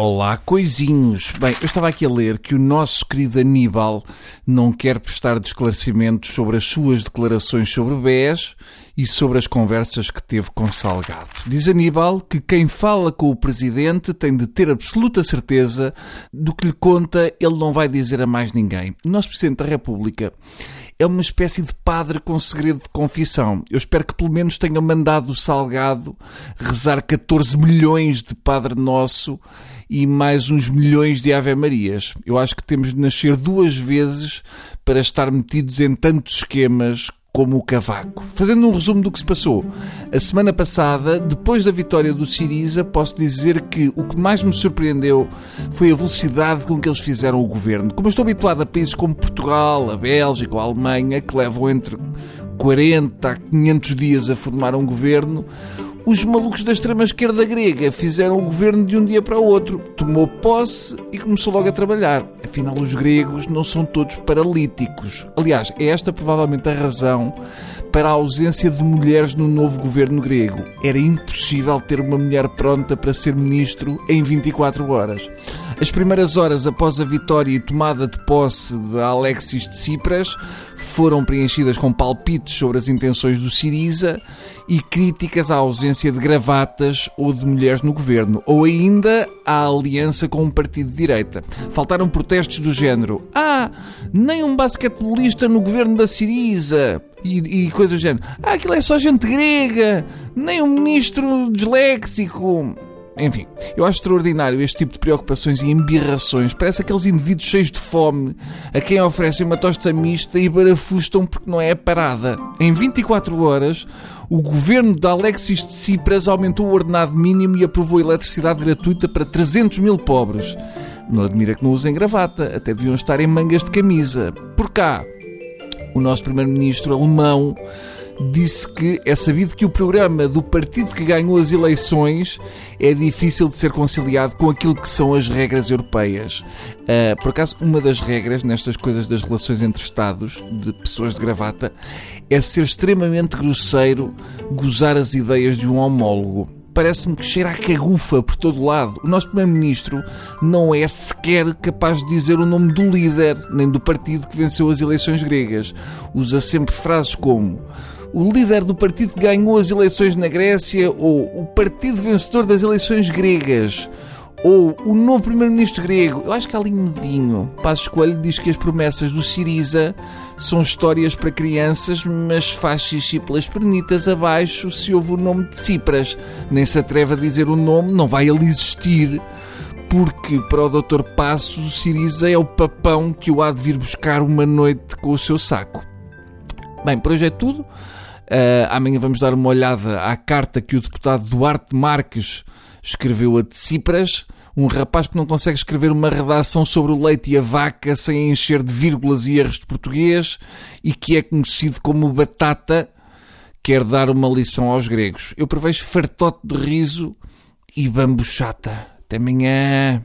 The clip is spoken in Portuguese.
Olá, coisinhos. Bem, eu estava aqui a ler que o nosso querido Aníbal não quer prestar esclarecimentos sobre as suas declarações sobre BES e sobre as conversas que teve com Salgado. Diz Aníbal que quem fala com o presidente tem de ter absoluta certeza do que lhe conta, ele não vai dizer a mais ninguém. O nosso presidente da República é uma espécie de padre com segredo de confissão. Eu espero que pelo menos tenha mandado o Salgado rezar 14 milhões de Padre Nosso e mais uns milhões de Ave Marias. Eu acho que temos de nascer duas vezes para estar metidos em tantos esquemas como o cavaco. Fazendo um resumo do que se passou. A semana passada, depois da vitória do Siriza, posso dizer que o que mais me surpreendeu foi a velocidade com que eles fizeram o governo. Como eu estou habituado a países como Portugal, a Bélgica ou a Alemanha, que levam entre 40 a 500 dias a formar um governo, os malucos da extrema-esquerda grega fizeram o governo de um dia para o outro. Tomou posse e começou logo a trabalhar. Afinal, os gregos não são todos paralíticos. Aliás, é esta provavelmente a razão para a ausência de mulheres no novo governo grego. Era impossível ter uma mulher pronta para ser ministro em 24 horas. As primeiras horas após a vitória e tomada de posse de Alexis de Tsipras foram preenchidas com palpites sobre as intenções do Siriza e críticas à ausência de gravatas ou de mulheres no governo, ou ainda à aliança com um partido de direita. Faltaram protestos do género: Ah, nem um basquetebolista no governo da Siriza. E, e coisas do género: Ah, aquilo é só gente grega, nem um ministro disléxico. Enfim, eu acho extraordinário este tipo de preocupações e embirrações. Parece aqueles indivíduos cheios de fome a quem oferecem uma tosta mista e barafustam porque não é a parada. Em 24 horas, o governo de Alexis de Tsipras aumentou o ordenado mínimo e aprovou eletricidade gratuita para 300 mil pobres. Não admira que não usem gravata, até deviam estar em mangas de camisa. Por cá, o nosso primeiro-ministro alemão disse que é sabido que o programa do partido que ganhou as eleições é difícil de ser conciliado com aquilo que são as regras europeias. Uh, por acaso, uma das regras nestas coisas das relações entre Estados, de pessoas de gravata, é ser extremamente grosseiro gozar as ideias de um homólogo parece-me que cheira a cagufa por todo lado. O nosso Primeiro-Ministro não é sequer capaz de dizer o nome do líder, nem do partido que venceu as eleições gregas. Usa sempre frases como o líder do partido que ganhou as eleições na Grécia, ou o partido vencedor das eleições gregas, ou o novo primeiro-ministro grego. Eu acho que há ali medinho. Passo Escolho diz que as promessas do Siriza são histórias para crianças, mas faz xixi pelas pernitas abaixo se houve o nome de Cipras. Nem se atreve a dizer o nome, não vai ali existir. Porque para o Dr. Passos o Siriza é o papão que o há de vir buscar uma noite com o seu saco. Bem, por hoje é tudo. Uh, amanhã vamos dar uma olhada à carta que o deputado Duarte Marques escreveu a Tsipras, um rapaz que não consegue escrever uma redação sobre o leite e a vaca sem encher de vírgulas e erros de português e que é conhecido como Batata, quer dar uma lição aos gregos. Eu prevejo fartote de riso e bambuchata. Até amanhã.